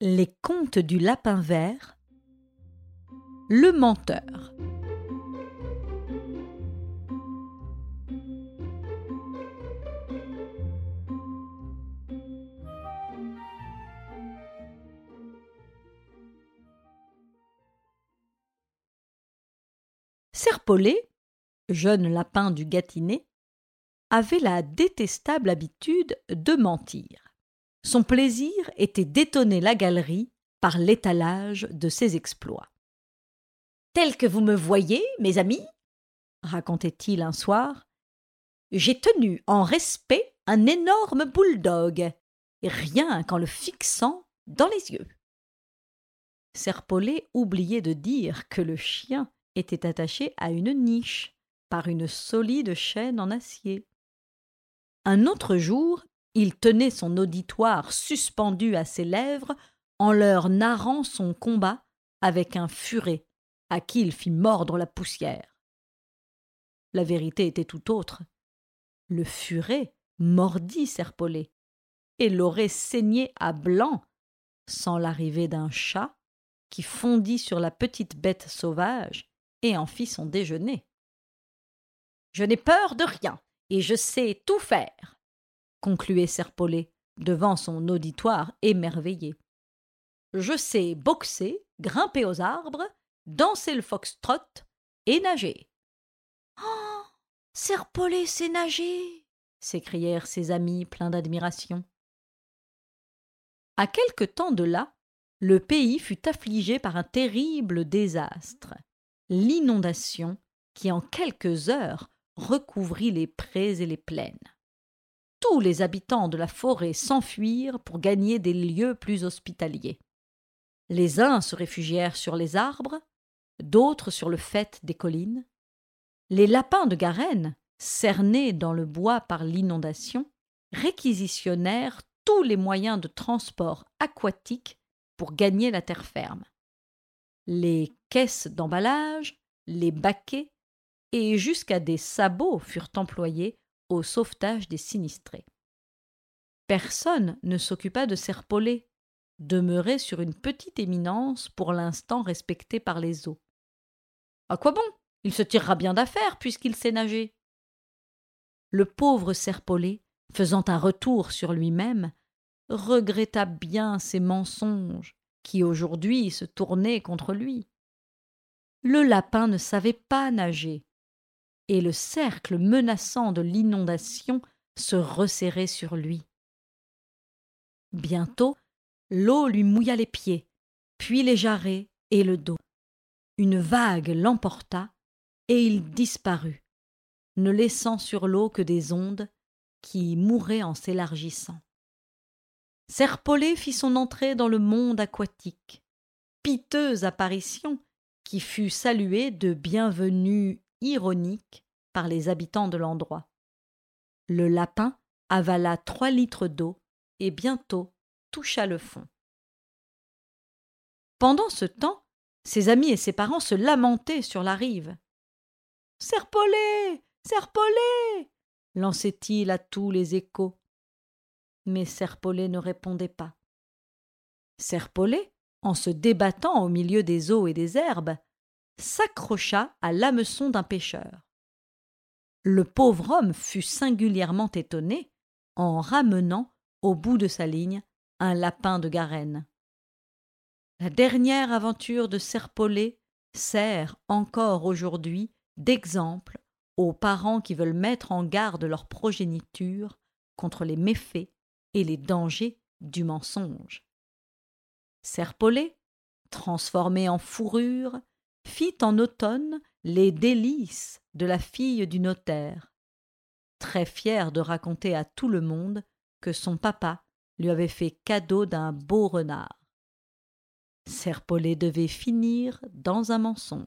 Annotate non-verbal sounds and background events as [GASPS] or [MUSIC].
Les contes du lapin vert Le menteur Serpollet, jeune lapin du Gâtinais, avait la détestable habitude de mentir. Son plaisir était d'étonner la galerie par l'étalage de ses exploits. Tel que vous me voyez, mes amis, racontait-il un soir, j'ai tenu en respect un énorme bouledogue, rien qu'en le fixant dans les yeux. Serpollet oubliait de dire que le chien était attaché à une niche par une solide chaîne en acier. Un autre jour, il tenait son auditoire suspendu à ses lèvres en leur narrant son combat avec un furet à qui il fit mordre la poussière. La vérité était tout autre. Le furet mordit Serpollet et l'aurait saigné à blanc sans l'arrivée d'un chat qui fondit sur la petite bête sauvage et en fit son déjeuner. Je n'ai peur de rien et je sais tout faire, concluait Serpollet devant son auditoire émerveillé. Je sais boxer, grimper aux arbres, danser le foxtrot et nager. [GASPS] Oh Serpollet sait nager s'écrièrent ses amis pleins d'admiration. À quelque temps de là, le pays fut affligé par un terrible désastre, l'inondation qui en quelques heures recouvrit les prés et les plaines tous les habitants de la forêt s'enfuirent pour gagner des lieux plus hospitaliers. Les uns se réfugièrent sur les arbres, d'autres sur le faîte des collines. Les lapins de Garenne, cernés dans le bois par l'inondation, réquisitionnèrent tous les moyens de transport aquatique pour gagner la terre ferme. Les caisses d'emballage, les baquets et jusqu'à des sabots furent employés au sauvetage des sinistrés. Personne ne s'occupa de Serpollet, demeuré sur une petite éminence pour l'instant respectée par les eaux. À quoi bon? Il se tirera bien d'affaire puisqu'il sait nager. Le pauvre Serpollet, faisant un retour sur lui-même, regretta bien ses mensonges qui aujourd'hui se tournaient contre lui. Le lapin ne savait pas nager, et le cercle menaçant de l'inondation se resserrait sur lui. Bientôt, l'eau lui mouilla les pieds, puis les jarrets et le dos. Une vague l'emporta, et il disparut, ne laissant sur l'eau que des ondes qui mouraient en s'élargissant. Serpollet fit son entrée dans le monde aquatique, piteuse apparition qui fut saluée de bienvenue ironique par les habitants de l'endroit. Le lapin avala trois litres d'eau et bientôt toucha le fond. Pendant ce temps, ses amis et ses parents se lamentaient sur la rive. Serpollet Serpollet lançait-il à tous les échos. Mais Serpollet ne répondait pas. Serpollet, en se débattant au milieu des eaux et des herbes, s'accrocha à l'hameçon d'un pêcheur. Le pauvre homme fut singulièrement étonné en ramenant au bout de sa ligne un lapin de Garenne. La dernière aventure de Serpollet sert encore aujourd'hui d'exemple aux parents qui veulent mettre en garde leur progéniture contre les méfaits et les dangers du mensonge. Serpollet, transformé en fourrure, fit en automne les délices de la fille du notaire, très fière de raconter à tout le monde que son papa lui avait fait cadeau d'un beau renard. Serpollet devait finir dans un mensonge.